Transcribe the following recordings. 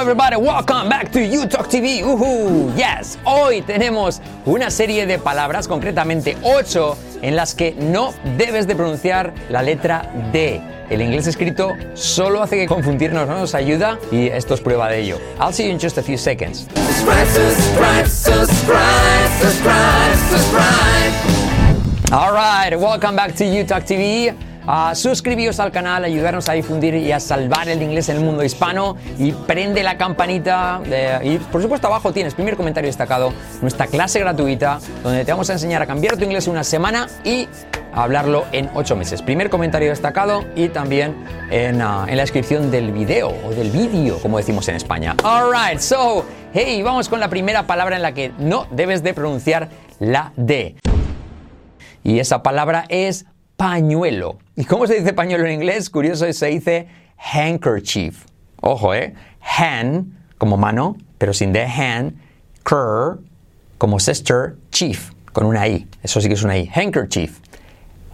everybody, welcome back to You Talk TV. Uhu, yes, hoy tenemos una serie de palabras, concretamente 8, en las que no debes de pronunciar la letra D. El inglés escrito solo hace que confundirnos, no nos ayuda y esto es prueba de ello. I'll see you in just a few seconds. Subscribe, subscribe, subscribe, subscribe, subscribe. All right, welcome back to You Talk TV. Uh, suscribíos al canal, ayudarnos a difundir y a salvar el inglés en el mundo hispano y prende la campanita y por supuesto abajo tienes primer comentario destacado, nuestra clase gratuita donde te vamos a enseñar a cambiar tu inglés en una semana y a hablarlo en ocho meses. Primer comentario destacado y también en, uh, en la descripción del video o del vídeo como decimos en España. Alright, so, hey, vamos con la primera palabra en la que no debes de pronunciar la D. Y esa palabra es pañuelo. ¿Y cómo se dice pañuelo en inglés? Curioso, se dice handkerchief. Ojo, ¿eh? Hand, como mano, pero sin de hand. Cur, como sister. Chief, con una I. Eso sí que es una I. Handkerchief.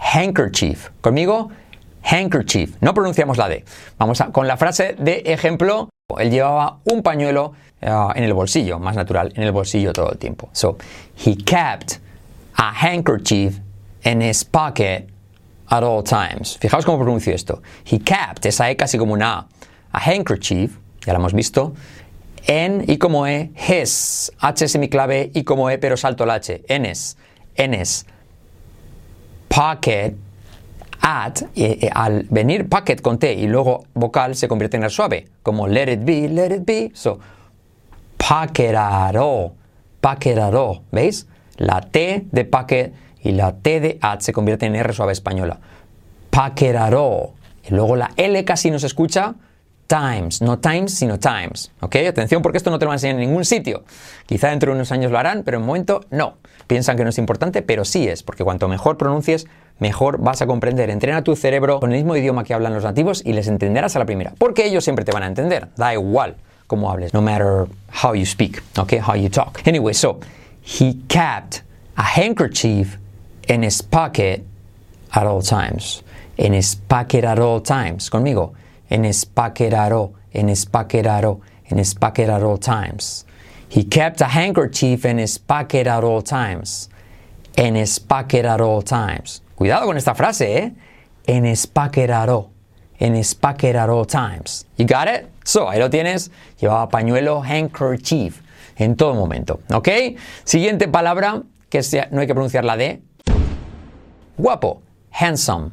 Handkerchief. ¿Conmigo? Handkerchief. No pronunciamos la D. Vamos a, con la frase de ejemplo. Él llevaba un pañuelo ah, en el bolsillo, más natural, en el bolsillo todo el tiempo. So, he kept a handkerchief in his pocket at all times. Fijaos cómo pronuncio esto. He kept, esa E casi como una A. A handkerchief, ya lo hemos visto, en y como E, his, H semiclave y como E, pero salto la H, enes, enes, pocket, at, eh, eh, al venir pocket con T y luego vocal se convierte en el suave, como let it be, let it be. So, paqueraro, paqueraro, ¿veis? La T de packet y la T de at se convierte en R suave española. Paqueraro. Y luego la L casi no se escucha. Times, no times, sino times. ¿Ok? Atención porque esto no te lo van a enseñar en ningún sitio. Quizá dentro de unos años lo harán, pero en momento no. Piensan que no es importante, pero sí es, porque cuanto mejor pronuncies, mejor vas a comprender. Entrena tu cerebro con el mismo idioma que hablan los nativos y les entenderás a la primera. Porque ellos siempre te van a entender. Da igual cómo hables, no matter how you speak, okay, how you talk. Anyway, so he kept a handkerchief in his pocket at all times. In his pocket at all times. Conmigo. En his pocket at all. En his pocket at all. His pocket at all times. He kept a handkerchief in his pocket at all times. En his pocket at all times. Cuidado con esta frase, ¿eh? En his pocket at all. En his pocket at all times. You got it? So, ahí lo tienes. Llevaba pañuelo, handkerchief, en todo momento. ¿Ok? Siguiente palabra, que no hay que pronunciar la D. Guapo. Handsome.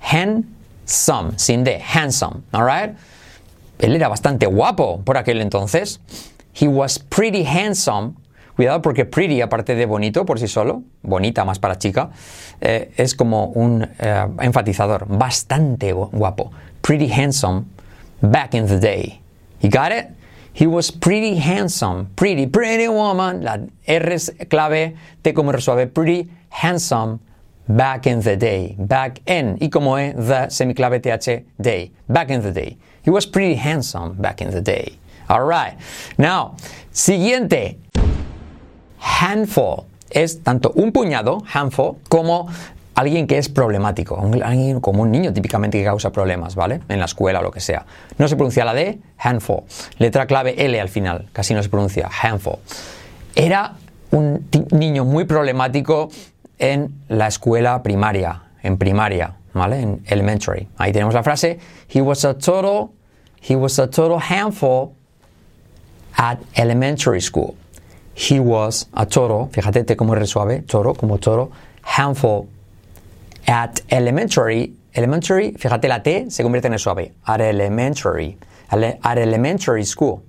Handsome. Sin D. Handsome. Alright? Él era bastante guapo por aquel entonces. He was pretty handsome. Cuidado porque pretty, aparte de bonito por sí solo, bonita más para chica, eh, es como un eh, enfatizador. Bastante gu- guapo. Pretty handsome back in the day. You got it? He was pretty handsome. Pretty, pretty woman. La R es clave, T como R. Pretty handsome back in the day. Back in. Y como E, the semiclave TH, day. Back in the day. He was pretty handsome back in the day. All right. Now, siguiente. Handful es tanto un puñado, handful, como alguien que es problemático, alguien como un niño típicamente que causa problemas, ¿vale? En la escuela o lo que sea. No se pronuncia la D, handful. Letra clave L al final, casi no se pronuncia, handful. Era un niño muy problemático en la escuela primaria, en primaria, ¿vale? En elementary. Ahí tenemos la frase, he was a total, he was a total handful at elementary school. He was a toro, fíjate T como R suave, toro como toro, handful at elementary, elementary, fíjate la T se convierte en suave, at elementary, at elementary school,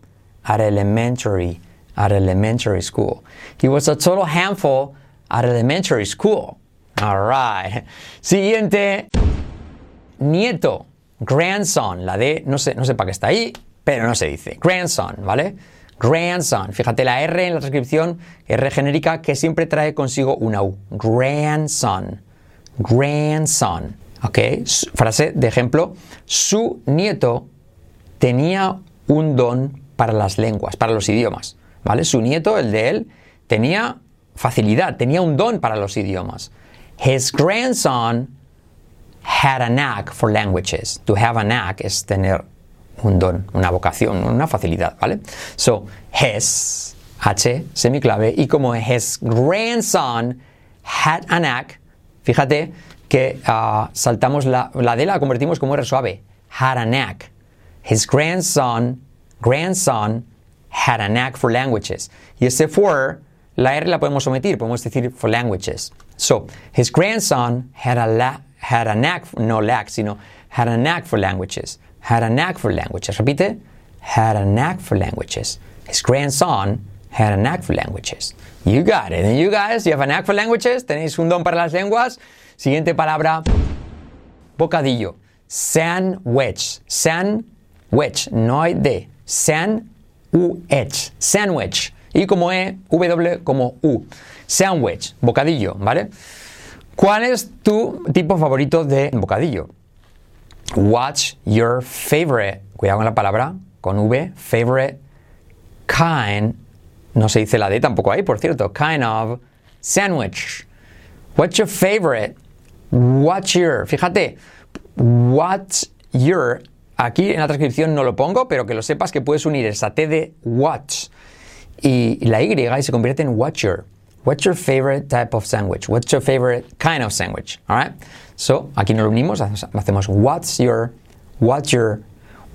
at elementary, at elementary school. He was a total handful at elementary school. All right. Siguiente, nieto, grandson, la D no sé, no sé para qué está ahí, pero no se dice. Grandson, ¿vale? Grandson. Fíjate la R en la transcripción, R genérica, que siempre trae consigo una U. Grandson. Grandson. ¿Ok? Frase de ejemplo. Su nieto tenía un don para las lenguas, para los idiomas. ¿Vale? Su nieto, el de él, tenía facilidad, tenía un don para los idiomas. His grandson had a knack for languages. To have a knack es tener un don, una vocación, una facilidad, ¿vale? So, his, H, semiclave, y como his grandson had a knack, fíjate que ah, saltamos la, la D la convertimos como R suave, had a knack. His grandson, grandson had a knack for languages. Y ese for, la R la podemos omitir, podemos decir for languages. So, his grandson had a, la, had a knack, no lack, sino had a knack for languages. Had a knack for languages. Repite. Had a knack for languages. His grandson had a knack for languages. You got it. And you guys, you have a knack for languages. Tenéis un don para las lenguas. Siguiente palabra. Bocadillo. Sandwich. Sandwich. No hay D. Sandwich. Sandwich. Y como E, W como U. Sandwich. Bocadillo, ¿vale? ¿Cuál es tu tipo favorito de bocadillo? What's your favorite? Cuidado con la palabra, con V, favorite kind. No se dice la D tampoco ahí, por cierto. Kind of sandwich. What's your favorite? What's your? Fíjate, what's your? Aquí en la transcripción no lo pongo, pero que lo sepas que puedes unir esa T de watch y la Y se convierte en what's your. What's your favorite type of sandwich? What's your favorite kind of sandwich? All right. So, aquí nos lo unimos, hacemos what's your, what's your,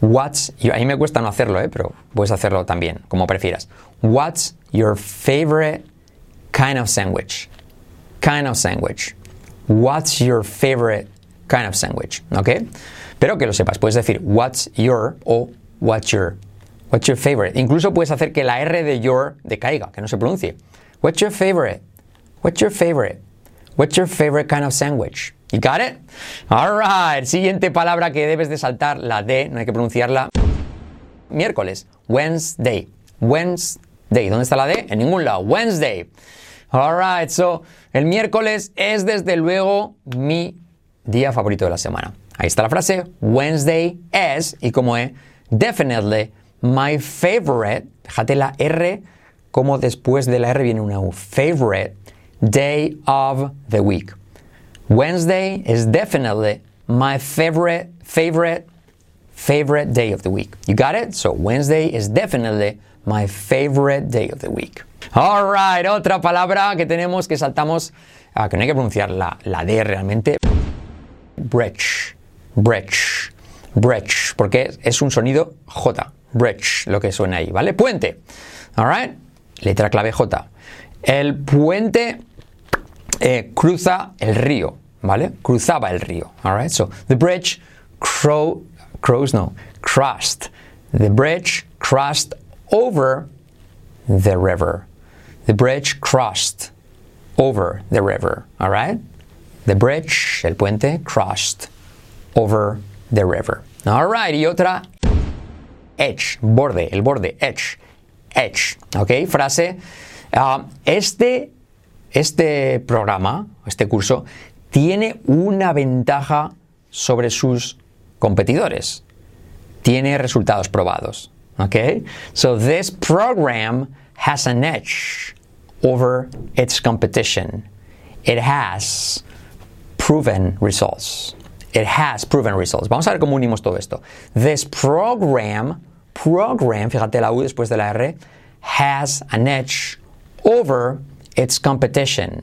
what's your, a mí me cuesta no hacerlo, ¿eh? pero puedes hacerlo también, como prefieras. What's your favorite kind of sandwich? Kind of sandwich. What's your favorite kind of sandwich? ¿Ok? Pero que lo sepas, puedes decir what's your o what's your, what's your favorite. Incluso puedes hacer que la R de your decaiga, que no se pronuncie. What's your favorite? What's your favorite? What's your favorite kind of sandwich? You got it? Alright. Siguiente palabra que debes de saltar, la D, no hay que pronunciarla. Miércoles. Wednesday. Wednesday. ¿Dónde está la D? En ningún lado. Wednesday. Alright. So, el miércoles es desde luego mi día favorito de la semana. Ahí está la frase. Wednesday es, y como es, definitely my favorite. Fíjate la R, como después de la R viene una U. Favorite day of the week. Wednesday is definitely my favorite, favorite, favorite day of the week. You got it? So Wednesday is definitely my favorite day of the week. All right, otra palabra que tenemos que saltamos, ah, que no hay que pronunciar la, la D realmente. Bridge, bridge, bridge, porque es un sonido J, bridge, lo que suena ahí, ¿vale? Puente. All right, letra clave J. El puente eh, cruza el río. ¿vale? Cruzaba el río. All right? So the bridge crow, crows, no, crossed. The bridge crossed over the river. The bridge crossed over the river. All right? The bridge, el puente, crossed over the river. All right, y otra, edge, borde, el borde, edge, edge. Ok, frase. Uh, este, este programa, este curso, tiene una ventaja sobre sus competidores. Tiene resultados probados. Okay? So this program has an edge over its competition. It has proven results. It has proven results. Vamos a ver cómo unimos todo esto. This program, program, fíjate la U después de la R, has an edge over its competition.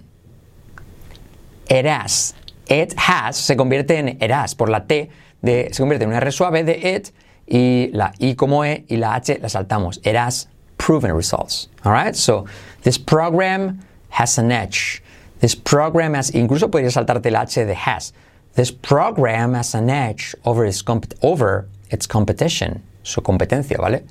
It has. It has se convierte en it has por la T, de, se convierte en una R suave de it y la I como E y la H la saltamos. It has proven results. Alright, so this program has an edge. This program has, incluso podría saltarte la H de has. This program has an edge over its, over its competition, su competencia, ¿vale?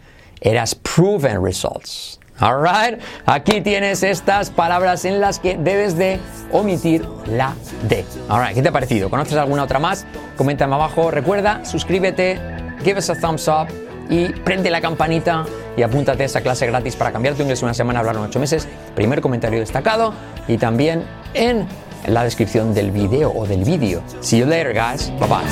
Has proven results. Alright, aquí tienes estas palabras en las que debes de omitir la D. Alright, ¿qué te ha parecido? ¿Conoces alguna otra más? Coméntame abajo. Recuerda, suscríbete, give us a thumbs up y prende la campanita y apúntate a esa clase gratis para cambiar tu inglés en una semana, hablar en ocho meses. Primer comentario destacado y también en la descripción del video o del vídeo. See you later, guys. Bye bye.